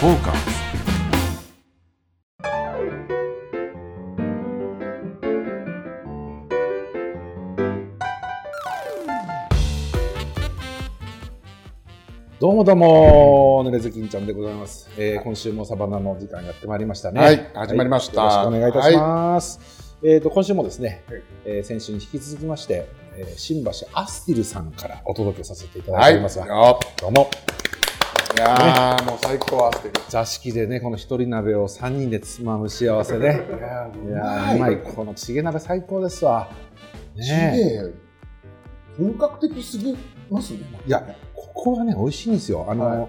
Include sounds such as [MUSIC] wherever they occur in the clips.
フォーカスどうもどうも、ぬれずきんちゃんでございます。えー今週もサバナの時間やってまいりましたね。はい始まりましたよろしくお願いいたします。えっ、と、今週もですね、はいえー先週に引き続きまして、えー新橋アスティルさんからお届けさせていただいておりますが、よどうも。いやー、もう最高アステル。座敷でね、この一人鍋を3人でつまむ幸せね。いやうまい。このチゲ鍋最高ですわ。チねゲ、本格的すぎますね。いや、ここがね、美味しいんですよ。あの、は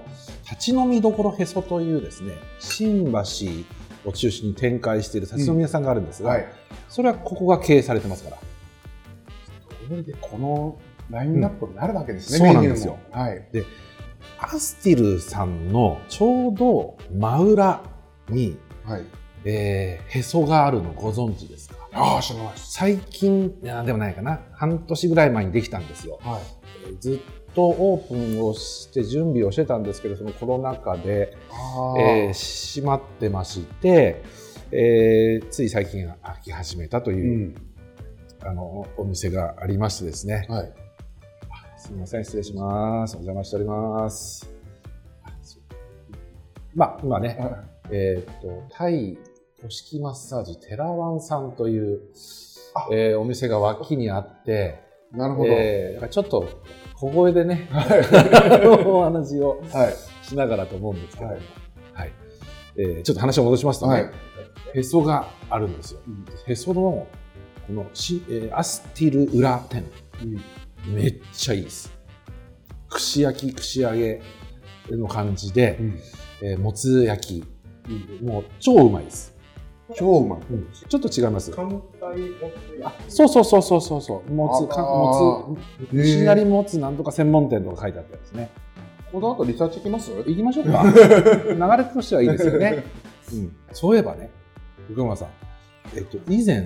立ち飲みどころへそというですね、新橋を中心に展開している立ち飲み屋さんがあるんですが、はい。それはここが経営されてますから。これでこのラインナップになるわけですね、うんそうなんはい。アスティルさんのちょうど真裏に、はい。えーへそがあるのご存知ですか？ああ、知らない。最近、いやでもないかな、半年ぐらい前にできたんですよ。はい。えーずっとオープンをして準備をしてたんですけど、そのコロナ禍で、あえー閉まってまして、えーつい最近開き始めたとういう、ん。あのお店がありましてですね。はい。すみません、失礼します。お邪魔しております。まあ、今ね、は [LAUGHS] えっ、と、タイ古式マッサージテラワンさんというあ、えーお店が脇にあって、い。なるほど。えーちょっと小声でね、は [LAUGHS] お話を。しながらと思うんですけど、ははいいえーちょっと話を戻しますとね、はいへそがあるんですよ。へそのこのし、えーアスティル裏店、うん。めっちゃいいです。串焼き、串揚げの感じで、うん。えーもつ焼き、もう超うまいです。超うまい。ちょっと違います。関そうそうそうそうそうそう。もつ、かあもつ、へー西成もつなんとか専門店とか書いてあったやつね。この後リサーチ行きます？行きましょうか。[LAUGHS] 流れとしてはいいですよね。うん、そういえばね、福間さん、えっと、以前、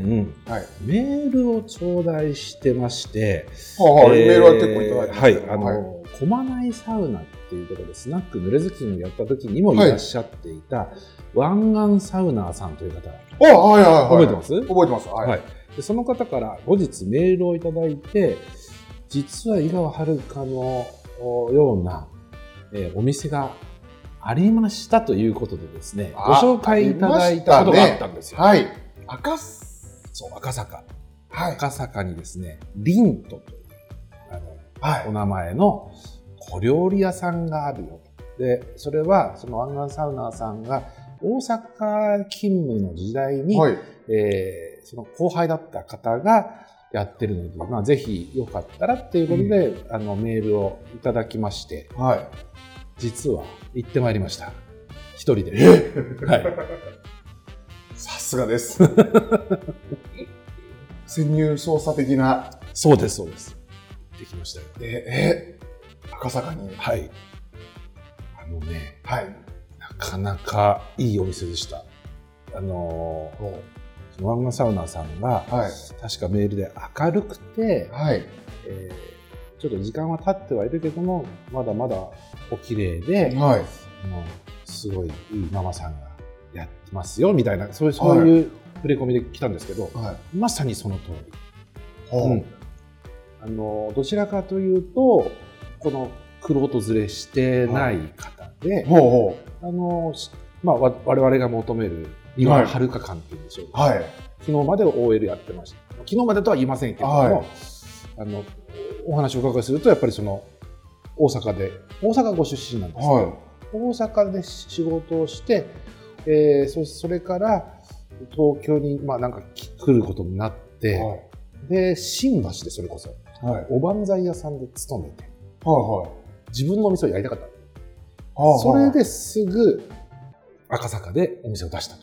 はい。メールを頂戴してまして、はいはい。えーメールは結構いただいてますはい、あの、駒内サウナっていうところで、スナック濡れずきんをやった時にもいらっしゃっていた、湾岸サウナーさんという方、あ、はいはいはい。覚えてます？覚えてます。はい。はい、でその方から後日メールをいただいて実は井川遥のおような、えーお店がありましたということでですねごあ紹介いただいたことがあったんですよ。はい。赤す。そう赤坂はい。赤坂にですねリントというあのはいお。名前の小料理屋さんがあるよと。でそれはその湾岸サウナーさんが大阪勤務の時代に、はい。えーその後輩だった方がやってるので、まあ、ぜひよかったらっていうことで、あのメールをいただきましてはい。実は行ってまいりました一人で、はい、さすがです。[LAUGHS] 潜入捜査的な、そうですそうですできましたよえ、え、赤坂に。はいあのねはい。なかなかいいお店でしたあのーワンガンサウナーさんがはい。確かメールで明るくて、はい。えーちょっと時間は経ってはいるけどもまだまだお綺麗で、はい。もうすごいいいママさんがやってますよみたいなそういうそういう触れ込みで来たんですけど、はい。まさにその通り、ほう。うん。あのどちらかというとこの玄人連れしてない方で、ほうほあのしまあ、わ我々が求める今の遥か感っていうんでしょうう。か、はい。昨日まで OL やってました。昨日までとは言いませんけれども、はい。あのお話をお伺いするとやっぱりその大阪で大阪ご出身なんですけど、は大阪で仕事をして、えーそそれから東京に、まあ、なんかき来ることになって、い。はい。で新橋でそれこそはい。おばんざい屋さんで勤めてはい。自分のお店をやりたかった、はい。それですぐ赤坂でお店を出したと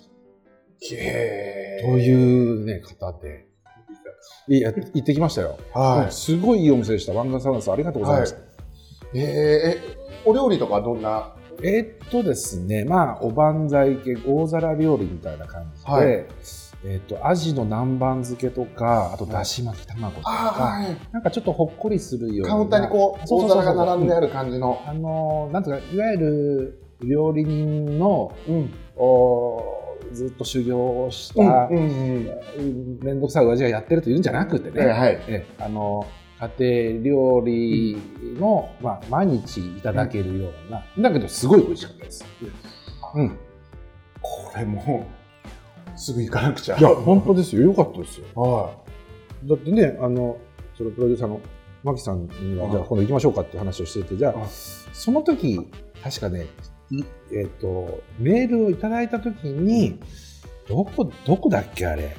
へという、ね、方でいや行ってきましたよ、はすごいいいお店でしたワンガンサウナさんありがとうございました、い。えー、え、お料理とかどんなえーっとですね、まあ、おばんざい系、大皿料理みたいな感じで、はいえーっと、アジの南蛮漬けとか、あと、だし巻き卵とか、はい。なんかちょっとほっこりするような。カウンターにこう、大皿が並んである感じの。あのーなんとか、いわゆる、料理人のうん。おずっと修行をしうん。た、うん。うん。面倒くさい親父がやってるというんじゃなくてね、はい。えあの家庭料理の、まあ、毎日いただけるような、だけどすごい美味しかったです。うん、これもう、すぐ行かなくちゃ。いや本当ですよ。よかったですよ。はだってねあのそのプロデューサーのマキさんには、はいじゃあ今度行きましょうかって話をしててじゃあ、はいその時確かねいえっ、とメールをいただいた時にどこどこだっけあれ。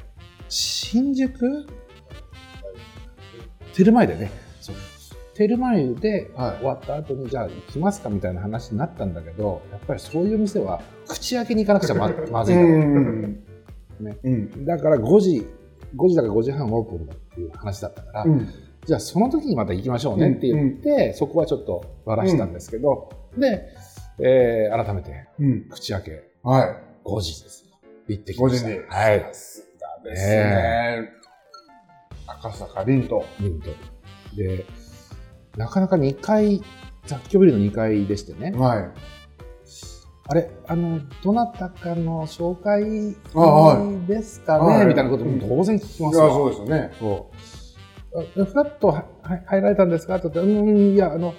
新宿？テルマエでねそうテルマエではい終わった後にじゃあ行きますかみたいな話になったんだけどやっぱりそういう店は口開けに行かなくちゃま [LAUGHS] まずいだろうん。ねうん。だから5時5時だから5時半オープンだっていう話だったから、うん。じゃあその時にまた行きましょうねって言って、そこはちょっと割らしたんですけど、で、えー改めてうん。口開けはい。5時ですよ。行ってきま5した。時に。はい。さすがですね。赤坂凛と。ミント。で、なかなか2階、雑居ビルの2階でしてね、はい。あれ、あの、どなたかの紹介ですかね、はいみたいなことも当然聞きますわ。そうですよね。そう。あフラットはは入られたんですか？って言って、うん、いや、あの、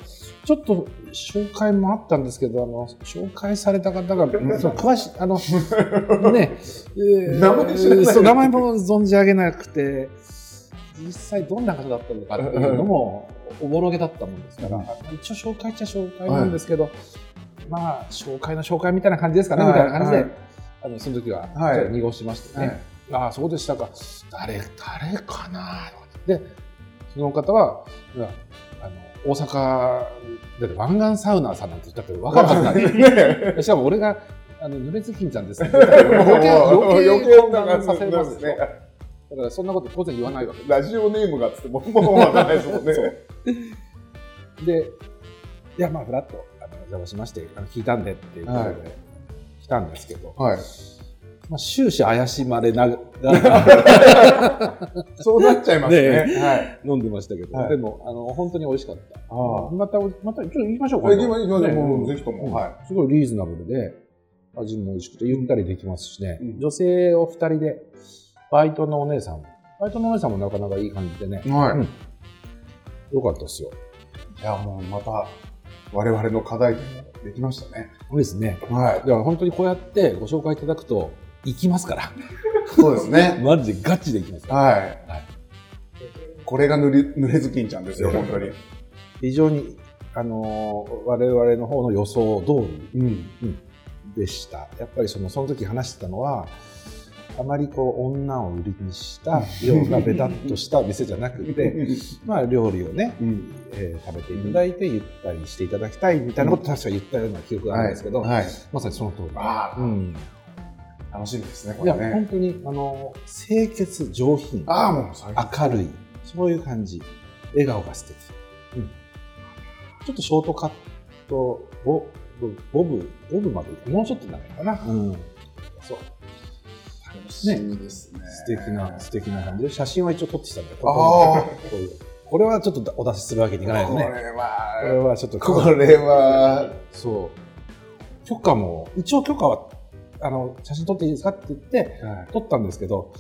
ちょっと紹介もあったんですけど、あの、紹介された方が、うんそう詳しい、あの、[LAUGHS] ね、え名前も存じ上げなくて、実際どんな方だったのかっていうのも、おぼろげだったもんですから、うん一応紹介っちゃ紹介なんですけど、まあ、紹介の紹介みたいな感じですかね、はいみたいな感じで、はいあの、その時は、はいちょっと濁しましてね。はい。ああ、そうでしたか。誰、誰かな？で、その方は、あの、大阪で湾岸サウナーさんなんて言ったって分かるはずない。ねしかも俺が、あの、濡れずきんちゃんですって [LAUGHS] 余計、余計させますでしょ。だからそんなこと当然言わないわけラジオネームがつってももうわかんないですもんね。で、いや、まあ、ふらっと、あの、お邪魔しまして、あの聞いたんでっていうことで、はい来たんですけど、はい。まあ、終始怪しまれながら [LAUGHS] そうなっちゃいますね。ねはい。飲んでましたけど、はいでも、あの、本当に美味しかった。ああまた、また、ちょっと行きましょうか。行きましょうねもうぜひともうんはすごいリーズナブルで、味も美味しくて、ゆったりできますしね。うん女性お二人で、バイトのお姉さんも、バイトのお姉さんもなかなかいい感じでね、はい。うんよかったですよ。いや、もうまた、我々の課題点ができましたね。そうですね。はい。だから本当にこうやってご紹介いただくと、行きますから。そうですね。[LAUGHS] マジでガチで行きますから。はい。はいこれが濡れ濡れずきんちゃんですよ、本当に。非常に、あのー我々の方の予想通りうん。でした。やっぱりそのその時話してたのは、あまりこう女を売りにしたようなベタっとした店じゃなくて、[LAUGHS] まあ料理をね、うん。えー食べていただいてゆったりしていただきたいみたいなこと確か言ったような記憶があるんですけど、はい。まさにその通り。うん、楽しみですね、こいや、れね。本当にあの清潔上品、ああ、もう。明るい、そういう感じ、笑顔が素敵。うん、ちょっとショートカット、ボボボブ、ボブまでもうちょっと長いかな。うん、そう楽しみですね。素敵な、素敵な感じで、写真は一応撮ってきたんで、あここれはちょっとお出しするわけにいかないこれのね。これは、はちょっと、これは、そう。許可も、一応許可は、あの、写真撮っていいですかって言って、撮ったんですけど、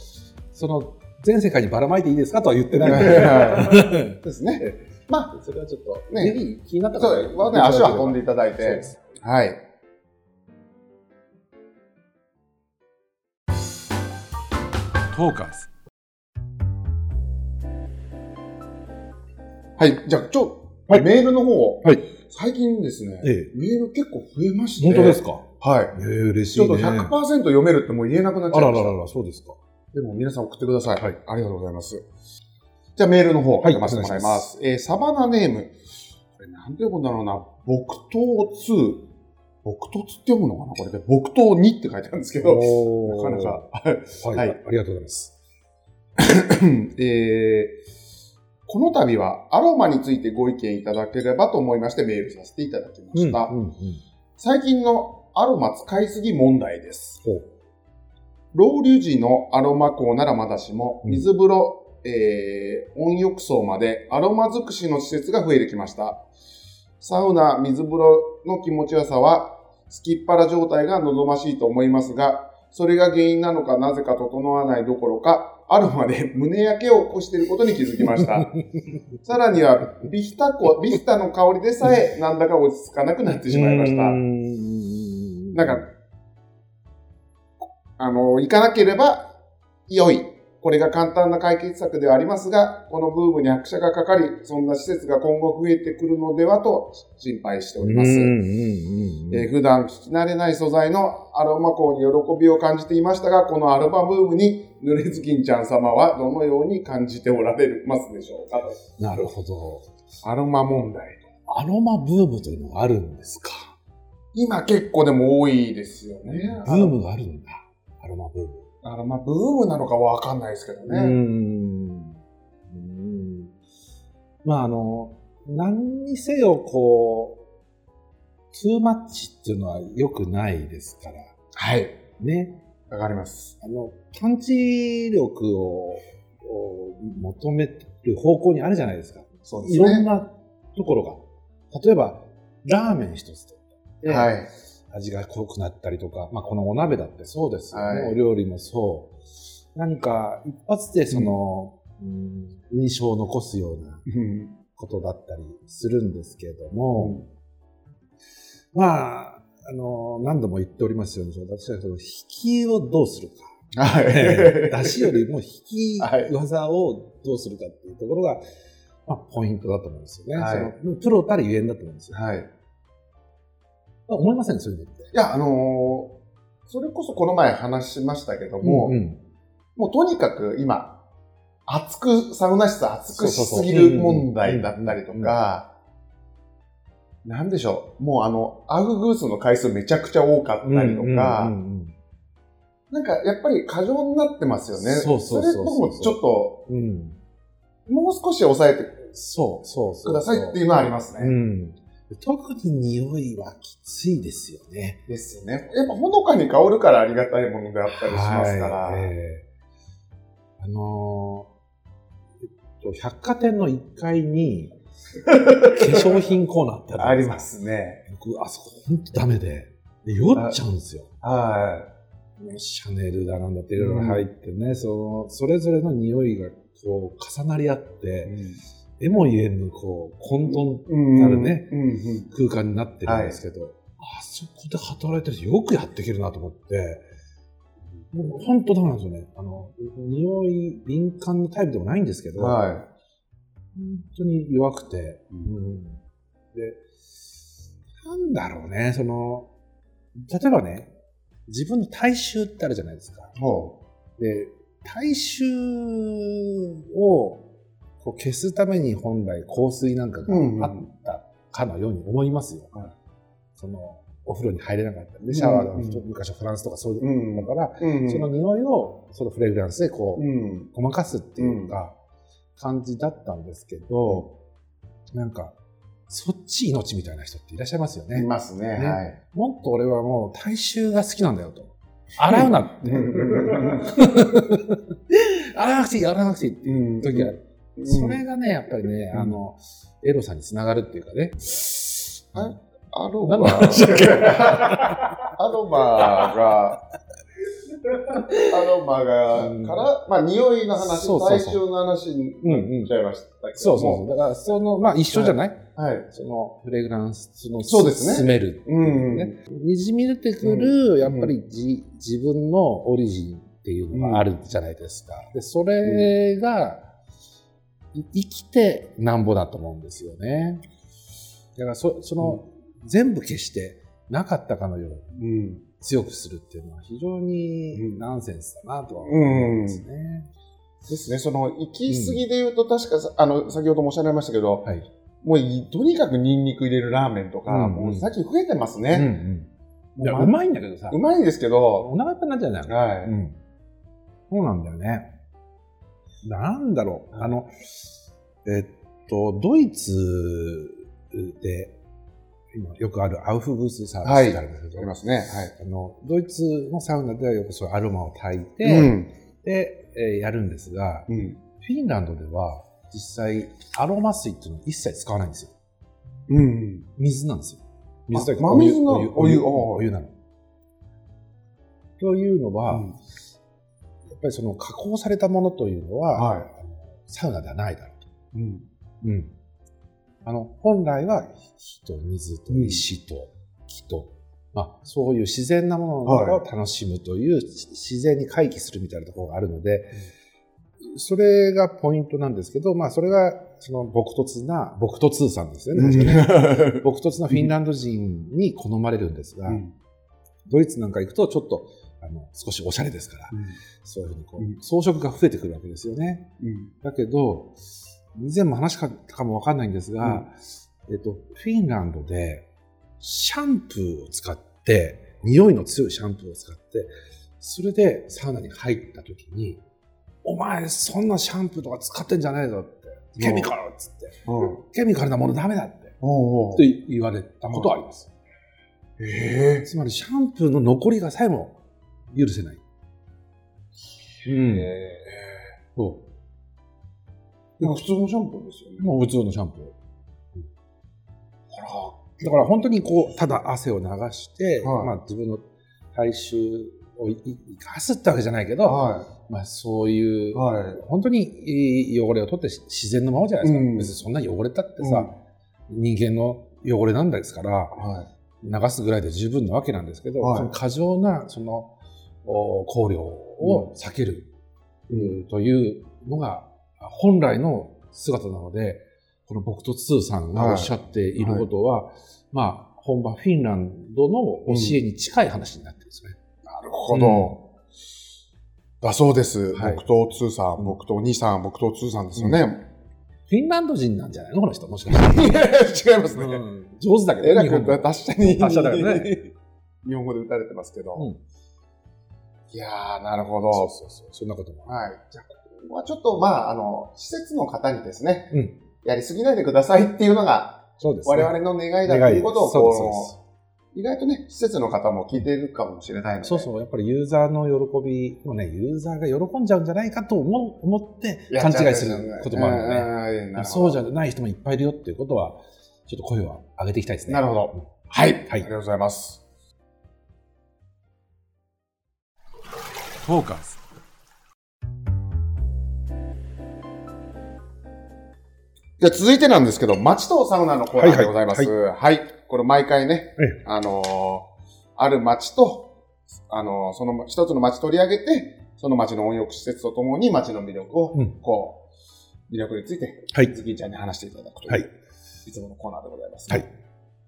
その、全世界にばらまいていいですかとは言ってないんで。はいですね。まあ、それはちょっと、ねぜひ気になったそう、まあね、足を運んでいただいてはい。トーカーズ。はい。じゃあ、ちょ、はいメールの方を、はい最近ですね、ええメール結構増えまして。本当ですか？はい。ええ嬉しちょっといね。100%読めるってもう言えなくなっちゃいました。あらららら、そうですか。でも皆さん送ってください。はいありがとうございます。じゃあメールの方、はい読ませてもらいます。えーサバナネーム。これなんて読むんだろうな。木刀2。木刀って読むのかな？これで。木刀2って書いてあるんですけど。おなかなか。はい、はいありがとうございます。[COUGHS] えーこの度はアロマについてご意見いただければと思いましてメールさせていただきました。うんうんうん最近のアロマ使いすぎ問題です。ロウリュ時のアロマ香ならまだしも、うん水風呂、えー、温浴槽までアロマ尽くしの施設が増えてきました。サウナ、水風呂の気持ちよさは、すきっ腹状態が望ましいと思いますが、それが原因なのかなぜか整わないどころか、アロマで [LAUGHS] 胸焼けを起こしていることに気づきました。[LAUGHS] さらには、ビヒタコ、ビヒタの香りでさえ、なんだか落ち着かなくなってしまいました。なんか、あの、行かなければ良い。これが簡単な解決策ではありますが、このブームに拍車がかかり、そんな施設が今後増えてくるのではと心配しております。えー普段聞き慣れない素材のアロマ香に喜びを感じていましたが、このアロマブームに濡れずきんちゃん様はどのように感じておられますでしょうかとなるほど。アロマ問題。アロマブームというのがあるんですか？今結構でも多いですよね。ブームがあるんだ。アロマブーム。アロマブームなのかわかんないですけどうね。ん。うんまあ、あの、何にせよ、こう、トゥーマッチっていうのは良くないですから。はい。ね。わかります。あの、探知力をを求める方向にあるじゃないですか。そうですね。いろんなところが。例えば、ラーメン一つとはい。味が濃くなったりとか、まあ、このお鍋だってそうですよね。はいお料理もそう。何か一発でその、うん印象を残すようなうんことだったりするんですけれども、まあ、あの、何度も言っておりますように、私はその引きをどうするか。はい。出しよりも引きはい技をどうするかっていうところが、まあ、ポイントだと思うんですよね。はいそのプロたるゆえんだと思うんですよ。はい。まあ思いませんそういうのって。いや、あのーそれこそこの前話しましたけども、うんうんもうとにかく今、熱く、サウナ室熱くしすぎる問題だったりとか、なんでしょう、もうあの、アウフグースの回数めちゃくちゃ多かったりとか、なんかやっぱり過剰になってますよね。そうそうそれ僕もちょっと、うんうんもう少し抑えてそうそう。くださいっていうのはありますね。うん。特に匂いはきついですよね。ですよね。やっぱほのかに香るからありがたいものであったりしますから。はいええあのーえっと、百貨店の1階に、化粧品コーナーってある [LAUGHS] ありますね。僕、あそこほんとダメで、で酔っちゃうんですよ。はシャネルだなんだっていろいろ入ってね、その、それぞれの匂いがこう重なり合っい。て、絵も言えぬこう混沌うん。なるね。空間になってるんですけど、あそこで働いてる人よくやっていけるなと思って、もう本当ダメなんですよね。あの、匂い敏感なタイプでもないんですけど、はい。本当に弱くて、ううん。で、なんだろうね、その、例えばね、自分の体臭ってあるじゃないですか。ほで、体臭をこう消すために本来香水なんかがうんうんあったかのように思いますよ。はいその、お風呂に入れなかったりで、シャワーがうんうん昔はフランスとかそういうだから、うんその匂いをそのフレグランスでこう、うん。ごまかすっていうか、感じだったんですけど、なんか、そっち命みたいな人っていらっしゃいますよいね。ますね。ねはい。もっと俺はもう体臭が好きなんだよと。洗うなって。[LAUGHS] 洗わなくていい、洗わなくていいっていう時が。それがね、やっぱりね、うんあの、エロさにつながるっていうかね。あアロ何マ。アロマが、アロマが、うんから、まあ、匂いの話、そうそうそう体臭の話にうんうんなっちゃいましたけども。そうそうそう。だから、その、まあ一緒じゃない、はい。その、フレグランスのそうですねスメル。うん。ね。にじみ出てくる、やっぱりじ、自分のオリジンっていうのがあるじゃないですか。で、それが、い生きてなんぼだと思うんですよね。だから、そ、その、全部消して、なかったかのようにうん。強くするっていうのは非常にうんナンセンスだなとは思うんいますね。ですね。その、行き過ぎで言うと、確かさ、あの、先ほどもおっしゃられましたけど、はい。もうい、とにかくニンニク入れるラーメンとか、うんもう最近増えてますうんね。うん。ううまいんだけどさ、うまいんですけど、お腹いっぱいになっちゃうじゃん。はい。うん。そうなんだよね。なんだろう。あの、えっと、ドイツで、今よくあるアウフグースサービスってあるんですけど、ありますね。はい。あの、ドイツのサウナではよくそうアロマを炊いて、うん。で、えーやるんですが、うん。フィンランドでは実際アロマ水っていうのを一切使わないんですよ。うん。水なんですよ。水だけどあ真水のお湯、お湯お湯なの。というのは、うんぱりその加工されたものというのは、はいサウナではないだろうと。うん。うん。あの、本来は火と水と石と木と、まあ、そういう自然なものを楽しむという、自然に回帰するみたいなところがあるので、それがポイントなんですけど、まあ、それが、その、朴突な、朴突さんですよね。朴 [LAUGHS] 突なフィンランド人に好まれるんですが、うんドイツなんか行くとちょっと、あの、少しおしゃれですから、そういうふうにこう、うん。装飾が増えてくるわけですよね。うん。だけど、以前も話したかもわかんないんですが、えっと、フィンランドでシャンプーを使って、匂いの強いシャンプーを使って、それでサウナに入った時に、お前そんなシャンプーとか使ってんじゃないぞって、ケミカルっつって、うん。ケミカルなものダメだって、って言われたことはあります。ええ。つまりシャンプーの残りがさえも許せない。うん。そう。でも普通のシャンプーですよね。普通のシャンプー。だから本当にこう、ただ汗を流して、はいまあ自分の体臭をい生かすってわけじゃないけど、はまあそういい。う、はい。本当にいい汚れを取って自然のままじゃないですか。うん別にそんな汚れたってさ、人間の汚れなんですから、はい。流すぐらいで十分なわけなんですけど、はいその過剰なそのお香料を避ける、うんというのが本来の姿なので、この僕とツーさんがおっしゃっていることは、まあ、本場フィンランドの教えに近い話になってるんですね。なるほど。だそうです。はい僕とツーさん、僕とお兄さん、僕とツーさんですよね。フィンランド人なんじゃないのこの人、もしかして。違いますね。うん上手だけどえらね、日本語く達者に。[LAUGHS] 日本語で打たれてますけど。うんいやー、なるほそうど。そうそう。そんなことも。はい。じゃあ、ここはちょっと、まあ、あの、施設の方にですね、うん。やりすぎないでくださいっていうのが、そうです、ね。我々の願いだということを、こう、意外とね、施設の方も聞いているかもしれないので。そうそう、やっぱりユーザーの喜びをね、ユーザーが喜んじゃうんじゃないかと思う思って勘違いすることもあるよね。ねそうじゃゃない人もいっぱいいるよっていうことは、ちょっと声を上げていきたいですね。なるほど。はい。はいありがとうございます。トーカーズ。じゃあ続いてなんですけど、街とサウナのコーナーでございます。はい、これ毎回ね、えあのーある街と、あのーその一つの街取り上げて、その街の温浴施設とともに街の魅力を、うんこう、魅力について、はい。ズキンちゃんに話していただくという、はい。いつものコーナーでございます、はい。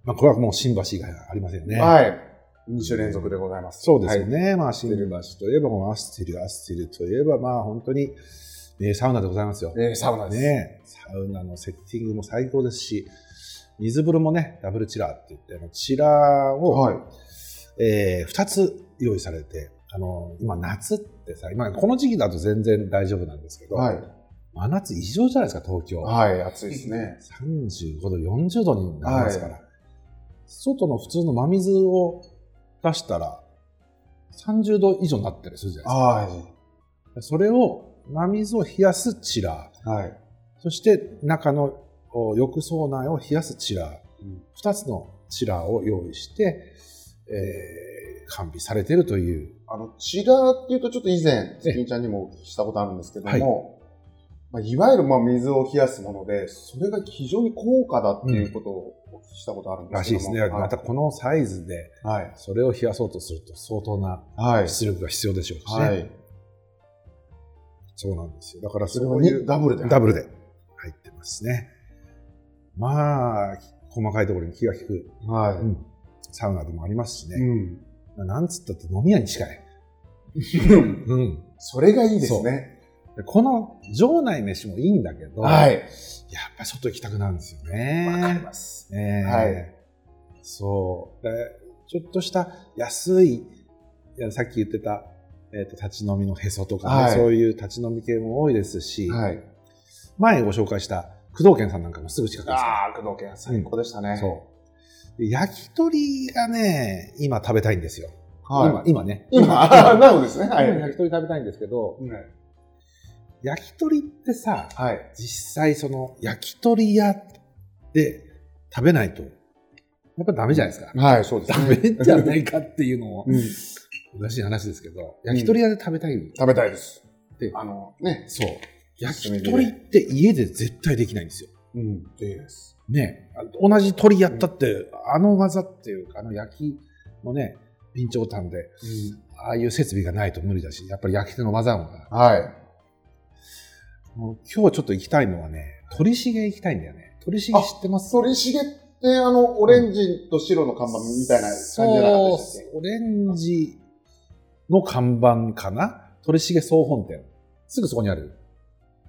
まあ、これはもう新橋以外はありませんね。はい。2週連続でございます。そうですよはいね。まあ、新橋といえば、アスティル、アスティルといえば、まあ、本当に、えーサウナでございますよ。えーサウナです。ねサウナのセッティングも最高ですし、水風呂もね、ダブルチラーって言って、チラーを、はい。えー、2つ用意されて、あの、今夏ってさ、今この時期だと全然大丈夫なんですけど、はい。真夏異常じゃないですか、東京。はい、暑いですね。35度、40度になりますから、外の普通の真水を出したら、30度以上になったりするじゃないですか。はそれを、真水を冷やすチラー、い。はい。そして中のお浴槽内を冷やすチラー、うん2つのチラーを用意して、えー完備されているという。あの、チラーっていうとちょっと以前、ズキンちゃんにもしたことあるんですけども、いまあ、いわゆるまあ水を冷やすもので、それが非常に高価だっていうことをお聞きしたことあるんですけども。らしいですね。はいまたこのサイズで、はい。それを冷やそうとすると相当なはい。出力が必要でしょうしね。はい。そうなんですよ。だからそそれはれをにダブルで。ダブルで入ってますね。まあ、細かいところに気が利く、はうんサウナでもありますしい。ね。うん。まあなんつったって飲み屋に近い。うん。それがいいですね。でこの場内飯もいいんだけど、はい。やっぱり外行きたくなるんですよね。わかります。ねえはいそう。でちょっとした安い、いやさっき言ってた、えっ、と、立ち飲みのへそとかね、はいそういう立ち飲み系も多いですし、はい。前ご紹介した工藤健さんなんかもすぐ近くですかああ、工藤家最高でしたね。ら。そう。で焼き鳥がね、今食べたいんですよ。はい。今、今ね。今、[LAUGHS] なるほどですね。はい。今焼き鳥食べたいんですけど、うん焼き鳥ってさ、はい。実際その焼き鳥屋で食べないとやっぱダメじゃないですか。はい、そうですダね。メじゃないかっていうのも、うんおかしい話ですけど、焼き鳥屋で食べたい。食べたいです。であの、ね。そう。焼き鳥って家で絶対できないんですよ。うん。です。ね同じ鳥やったって、あの技っていうか、あの焼きのね、備長炭で、ああいう設備がないと無理だし、やっぱり焼き手の技が。はい。今日ちょっと行きたいのはね、鳥重行きたいんだよね。鳥重知ってます？鳥重って、あの、オレンジと白の看板みたいな感じじゃなかったオレンジの看板かな？鳥重総本店。すぐそこにある。け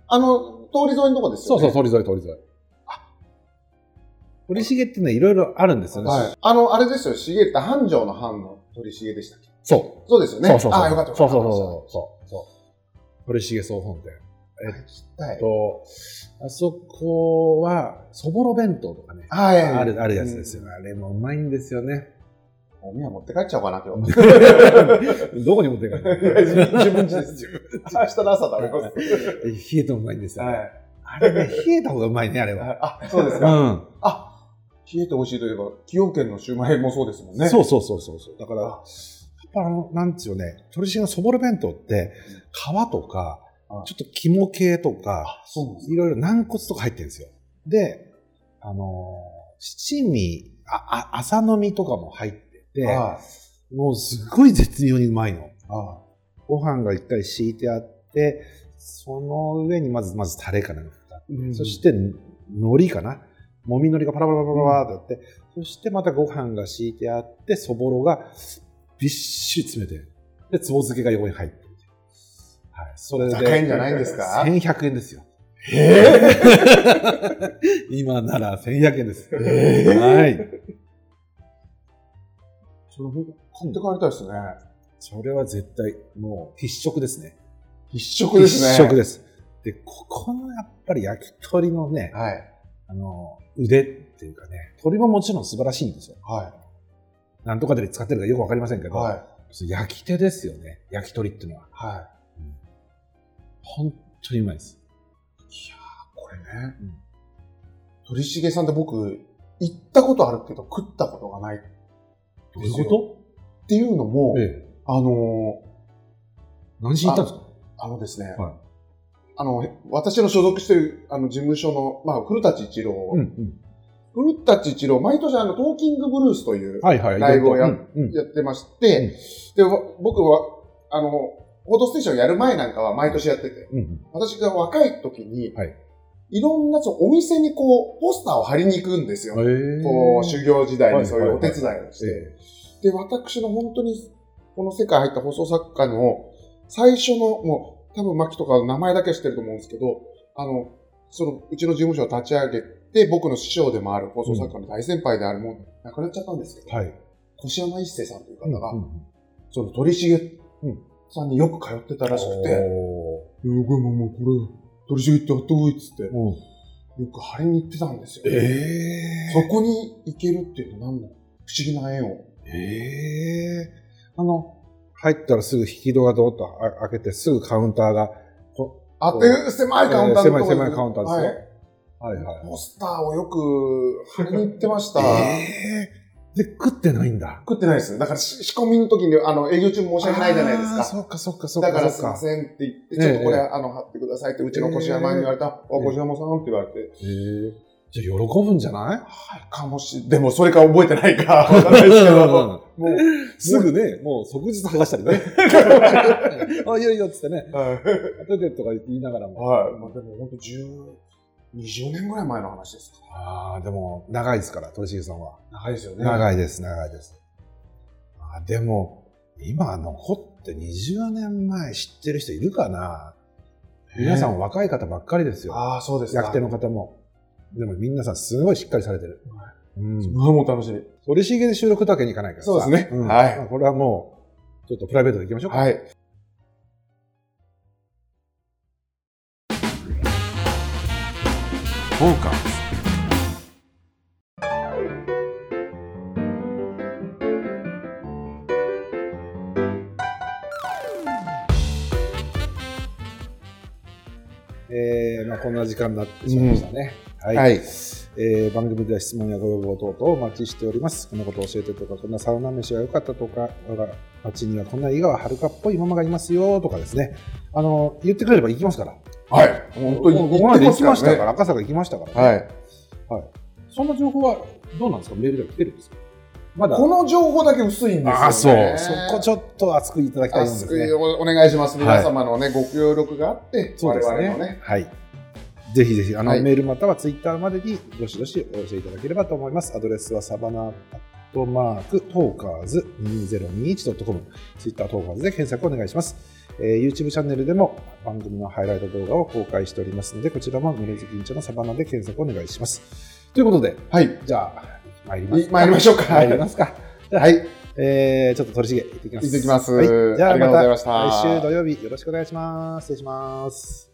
あの、通り沿いのとこですよね。そうそう、通り沿い、通り沿い。鳥重ってね、いろいろあるんですよね。はい。あの、あれですよ、重って繁盛の繁の鳥重でしたっけ？そう。そうですよね。そうそうそう。あ、よかったよかった。そうそうそうそうそう。鳥重総本店。はい。聞きたい。と、あそこは、そぼろ弁当とかね、はい。ある、あるやつですよ。あれもうまいんですよね。おみや持って帰っちゃおうかな、今日。[LAUGHS] どこに持って帰る [LAUGHS] 自分家です。自分家。明日の朝食べます。冷えてもうまいんですよ。はい。あれね、冷えた方がうまいね、あれは。あ、そうですうか。ん。あ、冷えてほしいといえば、崎陽軒のシューマイもそうですもんね。そうそうそうそうそう。だから、やっぱあの、なんつうよね、鳥重のそぼろ弁当って、皮とかあ、ちょっと肝系とか、いろいろ軟骨とか入ってるんですよ。で、あのー七味、あ、あ、朝飲みとかも入ってて、はい。もうすっごい絶妙にうまいの。あご飯が一回敷いてあって、その上にまず、まずタレかなんかって、そして、海苔かなもみ海苔がパラパラパラパラってあって、そしてまたご飯が敷いてあって、そぼろがびっしり詰めて、で、つぼ漬けが横に入って。それで。高いんじゃないんですか ?1100 円ですよ。え [LAUGHS] 今なら1100円です。えはい。それ、買って帰りたいですね。それは絶対、もう必食ですね。必食ですね。必食です。で、ここのやっぱり焼き鳥のね、はい。あの、腕っていうかね、鳥ももちろん素晴らしいんですよ。はなんとかで使ってるかよくわかりませんけい。ど、はい。焼き手ですよね、焼き鳥っていうのは。はい。本当にうまいです。これね、うん鳥重さんって僕、行ったことあるけど食ったことがない。どういうこっていうのも、とええ。あの何しに行ったんですか？ーあのですね、はいあの、私の所属しているあの事務所の、まあ、古舘一郎、うんうん。古舘一郎、毎年あの、トーキングブルースという。ライブをやってまして、で、わ僕は、あの、報道ステーションやる前なんかは毎年やってて、うんうん。私が若い時に、はいいろんなそのお店にこう、ポスターを貼りに行くんですよ。こう、修行時代にそういうお手伝いをして。えで、私の本当に、この世界入った放送作家の最初の、もう、多分、牧とかの名前だけは知ってると思うんですけど、あの、その、うちの事務所を立ち上げて、僕の師匠でもある放送作家の大先輩であるもん、亡くなっちゃったんですけど、はい。越山一世さんという方が、うんうんその鳥重うんさんによく通ってたらしくて、おうん、これもうもうこれ、鳥重って貼ってこいっつって、ーうんよく貼りに行ってたんですよ。ええ。そこに行けるっていうのは何だ不思議な縁を。ええあの、入ったらすぐ引き戸がドーッとあ開けて、すぐカウンターが、こあって、狭いカウンターのとこえー狭い狭いカウンターですよはい。はいはい。ポスターをよく貼りに行ってました。ええで、食ってないんだ。食ってないです。だからし仕込みの時に、あの、営業中申し訳ないじゃないですか。あーそっかそっかそっか。だからすいませんって言って、ええちょっとこれ、あの、貼ってくださいって、うちの越山に言われた、あ、え越山さんって言われて、ええじゃあ喜ぶんじゃない？はい、かもし、でもそれか覚えてないか、わかんないですけど、もう、すぐね、もう即日剥がしたりね。[LAUGHS] あ、いいよいいよっつってね。はい。後でとか言いながらも。はい。まあ、でも本当10、20年ぐらい前の話です。ああ、でも、長いですから、鳥重さんは。長いですよね。長いです、長いです。あでも、今残って20年前知ってる人いるかな？皆さん若い方ばっかりですよ。ああ、そうですか。焼き手の方も。でも皆さんすごいしっかりされてる。うん。ああ、もう楽しみ。鳥重で収録だけに行かないからさそうですねんはいまあこれはもう、ちょっとプライベートで行きましょうか。はい。フォーカス。えー、まあこんな時間になってしまいましたね。はい。はい。えー番組では質問やご要望等々お待ちしております。こんなこと教えてとか、こんなサウナ飯が良かったとか、街にはこんな井川遥っぽいママがいますよとかですね。あの、言ってくれれば行きますから。はい。本当にここまで行きましたから、ね。赤坂行きましたからね。はい。そんな情報はどうなんですか？メールでは来てるんですか？まだ。この情報だけ薄いんですよね。ああ、そう。そこちょっと熱くいただきたいんですね。熱くおお願いします。はい皆様のね、ご協力があって、そうですね。我々のね。はい。ぜひぜひ、あの、はいメールまたはツイッターまでにどしどしお寄せいただければと思います。アドレスはサバナアットマークトーカーズ 2021.com ツイッタートーカーズで検索お願いします。えー YouTube チャンネルでも番組のハイライト動画を公開しておりますので、こちらも濡れずきんちょのサバナで検索お願いします。ということで、はい。じゃあ、参りますい参りましょうか [LAUGHS] 参りますか。はい。えー、ちょっと鳥重行ってきます。行ってきますはい、じゃあありがとうございました来週土曜日よろしくお願いします。失礼します。